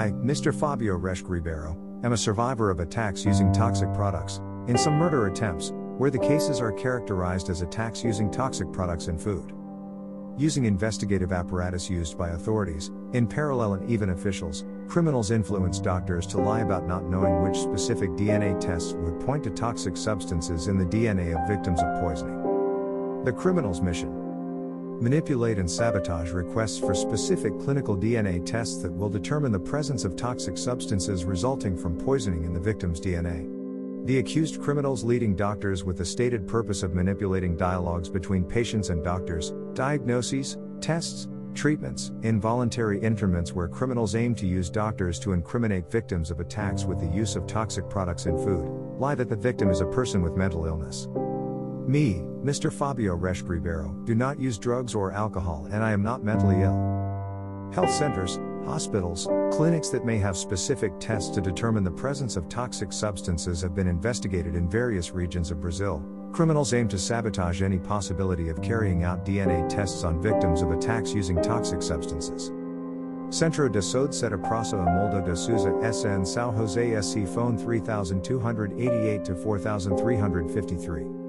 I, Mr. Fabio Reschke Ribeiro, am a survivor of attacks using toxic products, in some murder attempts, where the cases are characterized as attacks using toxic products in food. Using investigative apparatus used by authorities, in parallel and even officials, criminals influence doctors to lie about not knowing which specific DNA tests would point to toxic substances in the DNA of victims of poisoning. The criminal's mission manipulate and sabotage requests for specific clinical DNA tests that will determine the presence of toxic substances resulting from poisoning in the victim's DNA. The accused criminals leading doctors with the stated purpose of manipulating dialogues between patients and doctors, diagnoses, tests, treatments, involuntary interments where criminals aim to use doctors to incriminate victims of attacks with the use of toxic products in food, lie that the victim is a person with mental illness. Me, Mr. Fabio Reschke Ribeiro, do not use drugs or alcohol and I am not mentally ill. Health centers, hospitals, clinics that may have specific tests to determine the presence of toxic substances have been investigated in various regions of Brazil. Criminals aim to sabotage any possibility of carrying out DNA tests on victims of attacks using toxic substances. Centro de Saúde Seta Praça Amolda de Souza SN São José SC Phone 3288 to 4353.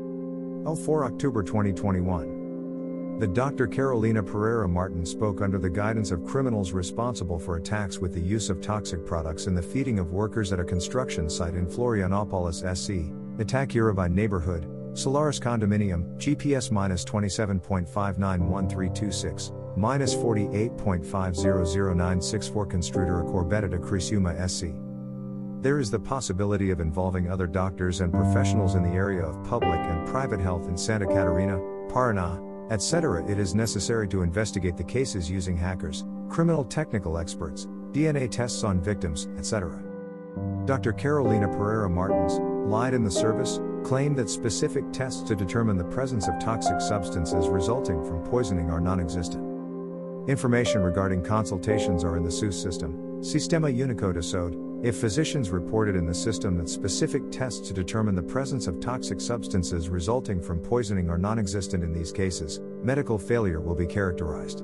04 October 2021. The Dr. Carolina Pereira Martin spoke under the guidance of criminals responsible for attacks with the use of toxic products in the feeding of workers at a construction site in Florianopolis SC, Itacorubi neighborhood, Solaris condominium, GPS minus 27.591326, minus 48.500964 Construtora Corbetta de Criciúma SC. There is the possibility of involving other doctors and professionals in the area of public and private health in Santa Catarina, Paraná, etc. It is necessary to investigate the cases using hackers, criminal technical experts, DNA tests on victims, etc. Dr. Carolina Pereira Martins, lied in the service, claimed that specific tests to determine the presence of toxic substances resulting from poisoning are non existent. Information regarding consultations are in the SUS system, Sistema Único de Saúde, if physicians reported in the system that specific tests to determine the presence of toxic substances resulting from poisoning are non existent in these cases, medical failure will be characterized.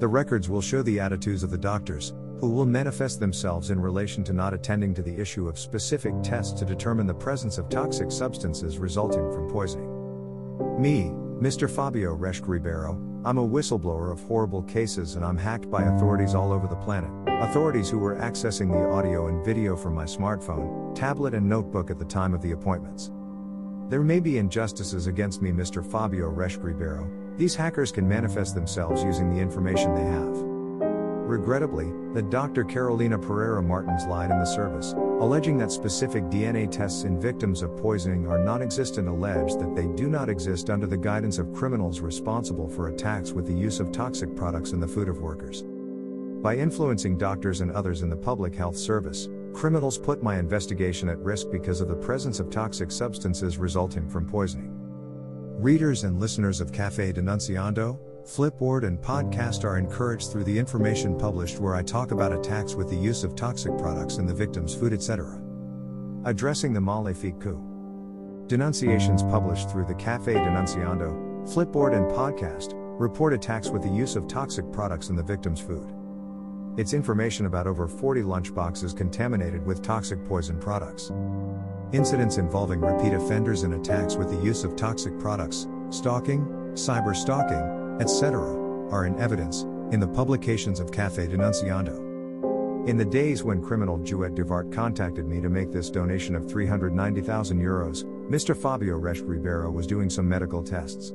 The records will show the attitudes of the doctors, who will manifest themselves in relation to not attending to the issue of specific tests to determine the presence of toxic substances resulting from poisoning. Me, Mr. Fabio Reschke Ribeiro, I'm a whistleblower of horrible cases and I'm hacked by authorities all over the planet. Authorities who were accessing the audio and video from my smartphone, tablet, and notebook at the time of the appointments. There may be injustices against me, Mr. Fabio Reschke Ribeiro. These hackers can manifest themselves using the information they have. Regrettably, the Dr. Carolina Pereira Martins lied in the service, alleging that specific DNA tests in victims of poisoning are non existent, alleged that they do not exist under the guidance of criminals responsible for attacks with the use of toxic products in the food of workers. By influencing doctors and others in the public health service, criminals put my investigation at risk because of the presence of toxic substances resulting from poisoning. Readers and listeners of Cafe Denunciando, Flipboard and podcast are encouraged through the information published where I talk about attacks with the use of toxic products in the victim's food, etc. Addressing the Malefic coup. Denunciations published through the Cafe Denunciando, Flipboard and podcast report attacks with the use of toxic products in the victim's food. It's information about over 40 lunchboxes contaminated with toxic poison products. Incidents involving repeat offenders and attacks with the use of toxic products, stalking, cyber stalking, etc., are in evidence, in the publications of Cafe Denunciando. In the days when criminal Juet Duvart contacted me to make this donation of 390,000 euros, Mr. Fabio Reschke Ribeiro was doing some medical tests.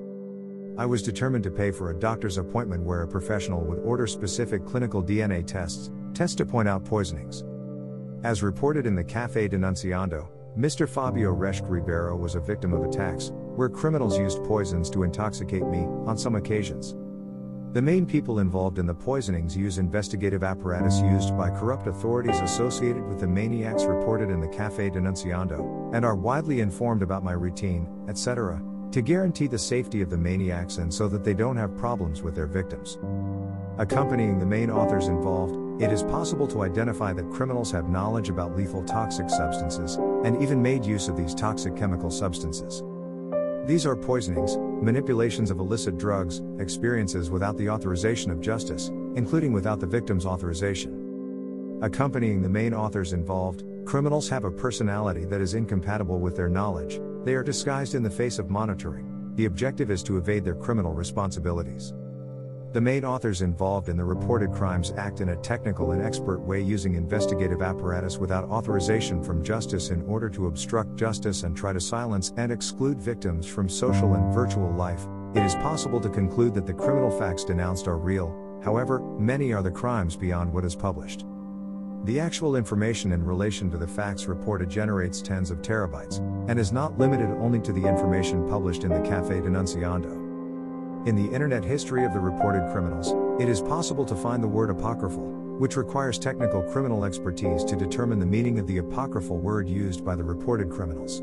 I was determined to pay for a doctor's appointment where a professional would order specific clinical DNA tests, tests to point out poisonings. As reported in the Cafe Denunciando, Mr. Fabio Reschke Ribeiro was a victim of attacks, where criminals used poisons to intoxicate me, on some occasions. The main people involved in the poisonings use investigative apparatus used by corrupt authorities associated with the maniacs reported in the Cafe Denunciando, and are widely informed about my routine, etc., to guarantee the safety of the maniacs and so that they don't have problems with their victims. Accompanying the main authors involved, it is possible to identify that criminals have knowledge about lethal toxic substances, and even made use of these toxic chemical substances. These are poisonings, manipulations of illicit drugs, experiences without the authorization of justice, including without the victim's authorization. Accompanying the main authors involved, criminals have a personality that is incompatible with their knowledge, they are disguised in the face of monitoring, the objective is to evade their criminal responsibilities. The main authors involved in the reported crimes act in a technical and expert way using investigative apparatus without authorization from justice in order to obstruct justice and try to silence and exclude victims from social and virtual life. It is possible to conclude that the criminal facts denounced are real, however, many are the crimes beyond what is published. The actual information in relation to the facts reported generates tens of terabytes, and is not limited only to the information published in the Cafe Denunciando. In the internet history of the reported criminals, it is possible to find the word apocryphal, which requires technical criminal expertise to determine the meaning of the apocryphal word used by the reported criminals.